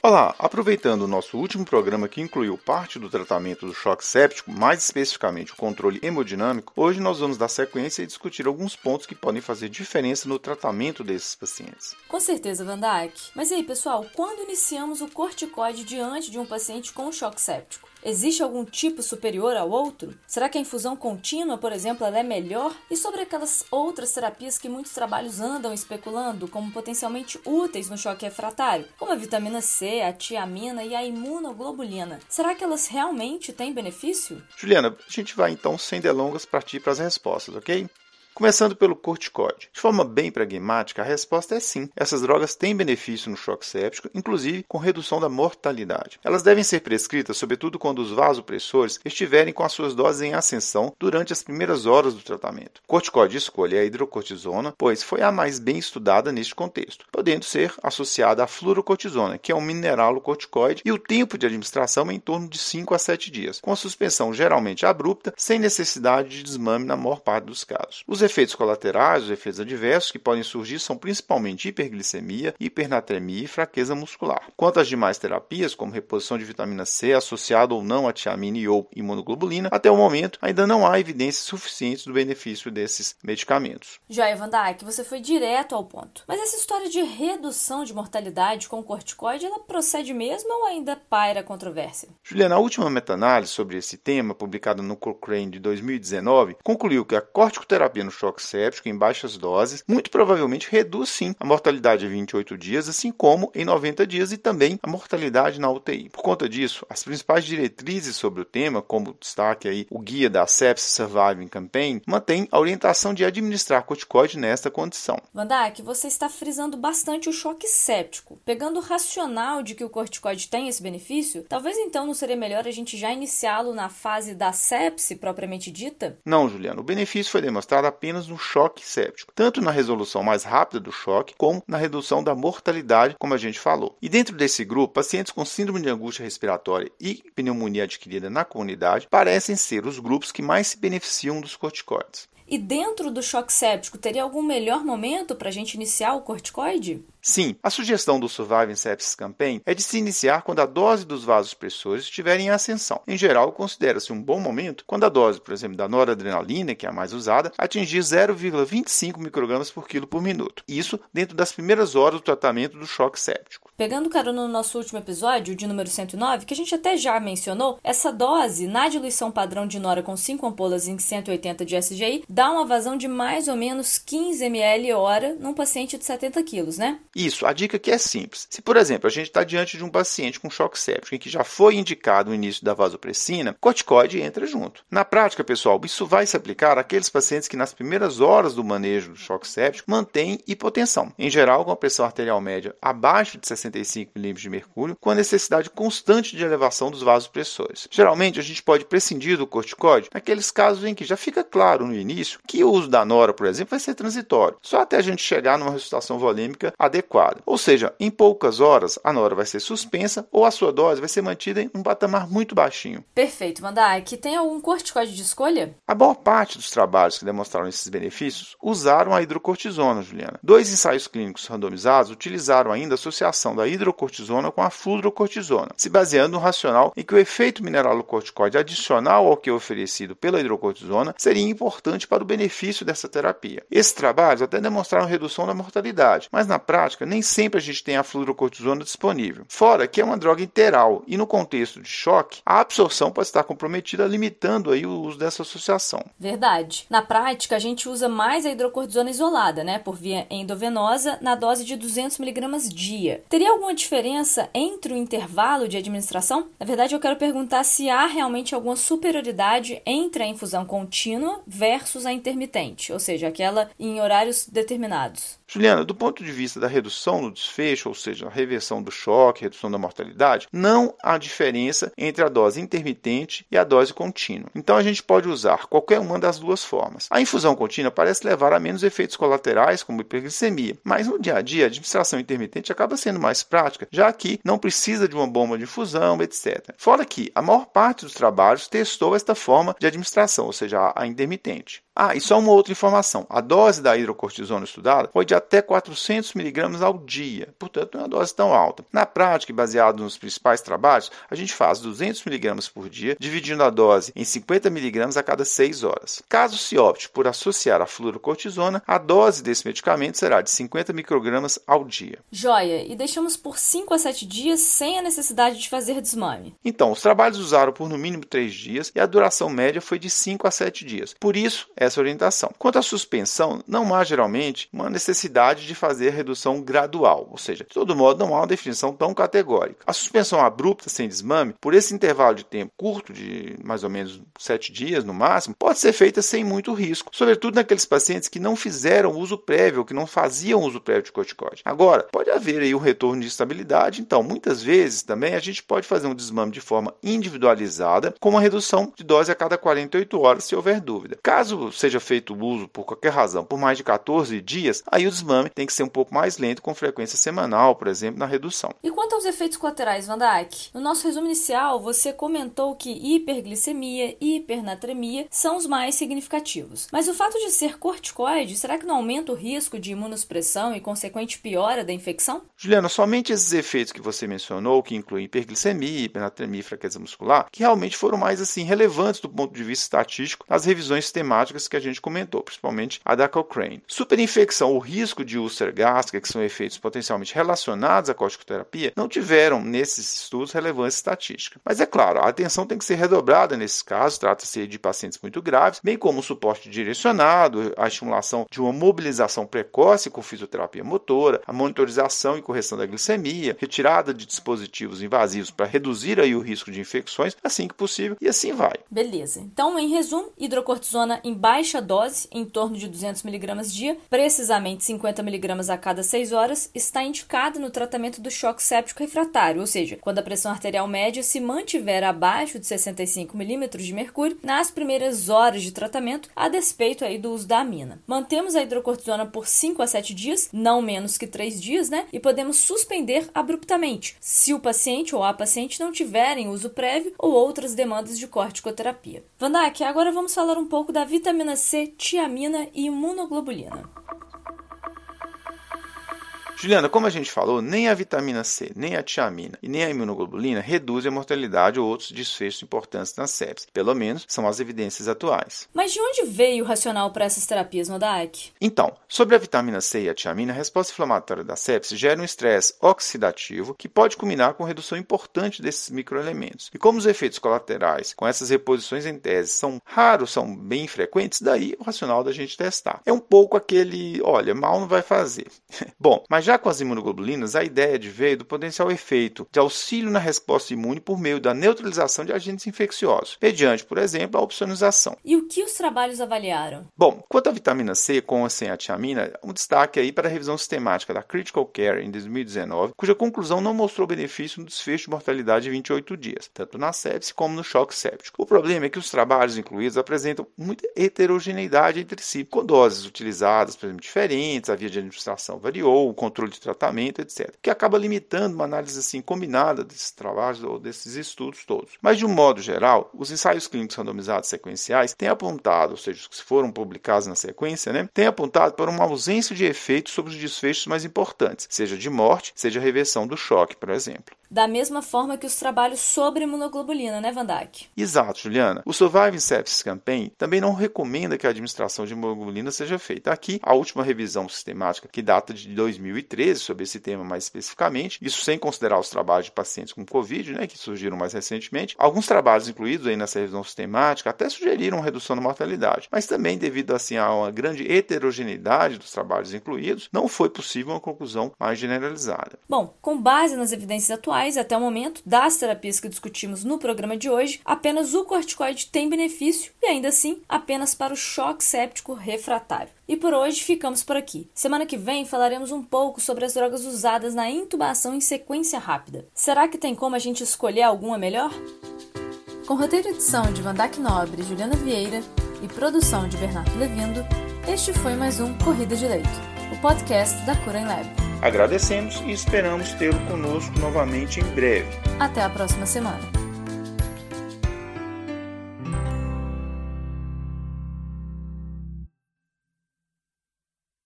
Olá, aproveitando o nosso último programa que incluiu parte do tratamento do choque séptico, mais especificamente o controle hemodinâmico, hoje nós vamos dar sequência e discutir alguns pontos que podem fazer diferença no tratamento desses pacientes. Com certeza, Van Dijk. Mas e aí, pessoal, quando iniciamos o corticoide diante de um paciente com choque séptico? Existe algum tipo superior ao outro? Será que a infusão contínua, por exemplo, é melhor? E sobre aquelas outras terapias que muitos trabalhos andam especulando como potencialmente úteis no choque refratário, como a vitamina C, a tiamina e a imunoglobulina, será que elas realmente têm benefício? Juliana, a gente vai então sem delongas partir para as respostas, ok? Começando pelo corticoide. De forma bem pragmática, a resposta é sim. Essas drogas têm benefício no choque séptico, inclusive com redução da mortalidade. Elas devem ser prescritas, sobretudo quando os vasopressores estiverem com as suas doses em ascensão durante as primeiras horas do tratamento. O corticoide de escolha a hidrocortisona, pois foi a mais bem estudada neste contexto, podendo ser associada à fluorocortisona, que é um mineralocorticoide, e o tempo de administração é em torno de 5 a 7 dias, com a suspensão geralmente abrupta, sem necessidade de desmame na maior parte dos casos. Os efeitos colaterais, os efeitos adversos que podem surgir são principalmente hiperglicemia, hipernatremia e fraqueza muscular. Quanto às demais terapias, como reposição de vitamina C associada ou não a tiamina e ou imunoglobulina, até o momento ainda não há evidências suficientes do benefício desses medicamentos. Joia Van Dijk, você foi direto ao ponto. Mas essa história de redução de mortalidade com corticoide, ela procede mesmo ou ainda paira controvérsia? Juliana, a última meta-análise sobre esse tema, publicada no Cochrane de 2019, concluiu que a corticoterapia no choque séptico em baixas doses, muito provavelmente reduz sim a mortalidade em 28 dias, assim como em 90 dias e também a mortalidade na UTI. Por conta disso, as principais diretrizes sobre o tema, como destaque aí o guia da Sepsis Surviving Campaign, mantém a orientação de administrar corticoide nesta condição. Vandak, você está frisando bastante o choque séptico. Pegando o racional de que o corticoide tem esse benefício, talvez então não seria melhor a gente já iniciá-lo na fase da sepse propriamente dita? Não, Juliano. O benefício foi demonstrado apenas apenas no choque séptico, tanto na resolução mais rápida do choque, como na redução da mortalidade, como a gente falou. E dentro desse grupo, pacientes com síndrome de angústia respiratória e pneumonia adquirida na comunidade parecem ser os grupos que mais se beneficiam dos corticoides. E dentro do choque séptico, teria algum melhor momento para a gente iniciar o corticoide? Sim, a sugestão do Surviving Sepsis Campaign é de se iniciar quando a dose dos vasopressores estiver em ascensão. Em geral, considera-se um bom momento quando a dose, por exemplo, da noradrenalina, que é a mais usada, atingir 0,25 microgramas por quilo por minuto. Isso dentro das primeiras horas do tratamento do choque séptico. Pegando carona no nosso último episódio, de número 109, que a gente até já mencionou, essa dose na diluição padrão de nora com 5 ampolas em 180 de SGI dá uma vazão de mais ou menos 15 ml hora num paciente de 70 quilos, né? Isso, a dica aqui é simples. Se, por exemplo, a gente está diante de um paciente com choque séptico em que já foi indicado o início da vasopressina, corticoide entra junto. Na prática, pessoal, isso vai se aplicar àqueles pacientes que nas primeiras horas do manejo do choque séptico mantêm hipotensão, em geral com a pressão arterial média abaixo de 65 mm de mercúrio, com a necessidade constante de elevação dos vasopressores. Geralmente, a gente pode prescindir do corticoide naqueles casos em que já fica claro no início que o uso da nora, por exemplo, vai ser transitório, só até a gente chegar numa ressuscitação volêmica adequada. Ou seja, em poucas horas a nora vai ser suspensa ou a sua dose vai ser mantida em um patamar muito baixinho. Perfeito, Mandai. tem algum corticoide de escolha? A boa parte dos trabalhos que demonstraram esses benefícios usaram a hidrocortisona, Juliana. Dois ensaios clínicos randomizados utilizaram ainda a associação da hidrocortisona com a fluorocortisona, se baseando no racional em que o efeito mineralocorticoide adicional ao que é oferecido pela hidrocortisona seria importante para o benefício dessa terapia. Esses trabalhos até demonstraram redução da mortalidade, mas na prática nem sempre a gente tem a fluorocortisona disponível. Fora que é uma droga interal e no contexto de choque, a absorção pode estar comprometida, limitando aí o uso dessa associação. Verdade. Na prática, a gente usa mais a hidrocortisona isolada, né, por via endovenosa, na dose de 200 mg dia. Teria alguma diferença entre o intervalo de administração? Na verdade, eu quero perguntar se há realmente alguma superioridade entre a infusão contínua versus a intermitente, ou seja, aquela em horários determinados. Juliana, do ponto de vista da redução no desfecho, ou seja, a reversão do choque, redução da mortalidade, não há diferença entre a dose intermitente e a dose contínua. Então a gente pode usar qualquer uma das duas formas. A infusão contínua parece levar a menos efeitos colaterais, como hiperglicemia, mas no dia a dia a administração intermitente acaba sendo mais prática, já que não precisa de uma bomba de infusão, etc. Fora que a maior parte dos trabalhos testou esta forma de administração, ou seja, a intermitente. Ah, e só uma outra informação. A dose da hidrocortisona estudada foi de até 400 mg ao dia, portanto não é uma dose tão alta. Na prática, baseado nos principais trabalhos, a gente faz 200 mg por dia, dividindo a dose em 50 mg a cada 6 horas. Caso se opte por associar a fluorocortisona, a dose desse medicamento será de 50 microgramas ao dia. Joia, e deixamos por 5 a 7 dias sem a necessidade de fazer desmame. Então, os trabalhos usaram por no mínimo 3 dias e a duração média foi de 5 a 7 dias. Por isso, essa orientação. Quanto à suspensão, não há geralmente uma necessidade de fazer redução gradual, ou seja, de todo modo não há uma definição tão categórica. A suspensão abrupta sem desmame, por esse intervalo de tempo curto, de mais ou menos 7 dias no máximo, pode ser feita sem muito risco, sobretudo naqueles pacientes que não fizeram uso prévio, que não faziam uso prévio de corticoide. Agora, pode haver aí um retorno de estabilidade, então muitas vezes também a gente pode fazer um desmame de forma individualizada, com uma redução de dose a cada 48 horas, se houver dúvida. Caso seja feito o uso por qualquer razão por mais de 14 dias, aí o desmame tem que ser um pouco mais lento, com frequência semanal, por exemplo, na redução. E quanto aos efeitos colaterais, Van Dijk? No nosso resumo inicial, você comentou que hiperglicemia e hipernatremia são os mais significativos. Mas o fato de ser corticoide, será que não aumenta o risco de imunossupressão e consequente piora da infecção? Juliana, somente esses efeitos que você mencionou, que incluem hiperglicemia, hipernatremia e fraqueza muscular, que realmente foram mais assim relevantes do ponto de vista estatístico nas revisões temáticas que a gente comentou, principalmente a da Cochrane. Superinfecção ou risco de úlcera gástrica, que são efeitos potencialmente relacionados à corticoterapia, não tiveram nesses estudos relevância estatística. Mas é claro, a atenção tem que ser redobrada nesses casos, trata-se de pacientes muito graves, bem como o suporte direcionado, a estimulação de uma mobilização precoce com fisioterapia motora, a monitorização e correção da glicemia, retirada de dispositivos invasivos para reduzir aí o risco de infecções, assim que possível, e assim vai. Beleza. Então, em resumo, hidrocortisona em baixa dose, em torno de 200 mg dia, precisamente 50 mg a cada 6 horas, está indicada no tratamento do choque séptico refratário, ou seja, quando a pressão arterial média se mantiver abaixo de 65 mm de mercúrio nas primeiras horas de tratamento, a despeito aí do uso da amina. Mantemos a hidrocortisona por 5 a 7 dias, não menos que 3 dias, né? E podemos suspender abruptamente, se o paciente ou a paciente não tiverem uso prévio ou outras demandas de corticoterapia. Vandak, agora vamos falar um pouco da vitamina C, tiamina e imunoglobulina. Juliana, como a gente falou, nem a vitamina C, nem a tiamina e nem a imunoglobulina reduzem a mortalidade ou outros desfechos importantes na sepsis. Pelo menos são as evidências atuais. Mas de onde veio o racional para essas terapias, Nodak? Então, sobre a vitamina C e a tiamina, a resposta inflamatória da sepsis gera um estresse oxidativo que pode culminar com redução importante desses microelementos. E como os efeitos colaterais com essas reposições em tese são raros, são bem infrequentes, daí o racional da gente testar. É um pouco aquele, olha, mal não vai fazer. Bom, mas já com as imunoglobulinas, a ideia de veio do potencial efeito de auxílio na resposta imune por meio da neutralização de agentes infecciosos, mediante, por exemplo, a opsonização. E o que os trabalhos avaliaram? Bom, quanto à vitamina C com ou sem a tiamina, um destaque aí para a revisão sistemática da Critical Care em 2019, cuja conclusão não mostrou benefício no desfecho de mortalidade de 28 dias, tanto na sepse como no choque séptico. O problema é que os trabalhos incluídos apresentam muita heterogeneidade entre si, com doses utilizadas, por exemplo, diferentes, a via de administração variou, o controle de tratamento, etc. Que acaba limitando uma análise assim combinada desses trabalhos ou desses estudos todos. Mas de um modo geral, os ensaios clínicos randomizados sequenciais têm apontado, ou seja, os que foram publicados na sequência, né, têm apontado para uma ausência de efeitos sobre os desfechos mais importantes, seja de morte, seja reversão do choque, por exemplo da mesma forma que os trabalhos sobre imunoglobulina, né, Van Dijk? Exato, Juliana. O Surviving Sepsis Campaign também não recomenda que a administração de imunoglobulina seja feita. Aqui, a última revisão sistemática, que data de 2013, sobre esse tema mais especificamente, isso sem considerar os trabalhos de pacientes com Covid, né, que surgiram mais recentemente. Alguns trabalhos incluídos aí nessa revisão sistemática até sugeriram redução da mortalidade, mas também devido assim a uma grande heterogeneidade dos trabalhos incluídos, não foi possível uma conclusão mais generalizada. Bom, com base nas evidências atuais, até o momento, das terapias que discutimos no programa de hoje, apenas o corticoide tem benefício e ainda assim apenas para o choque séptico refratário. E por hoje ficamos por aqui. Semana que vem falaremos um pouco sobre as drogas usadas na intubação em sequência rápida. Será que tem como a gente escolher alguma melhor? Com roteiro e edição de Vandac Nobre e Juliana Vieira e produção de Bernardo Levindo, este foi mais um Corrida de Leito, o podcast da Cura em Lab. Agradecemos e esperamos tê-lo conosco novamente em breve. Até a próxima semana.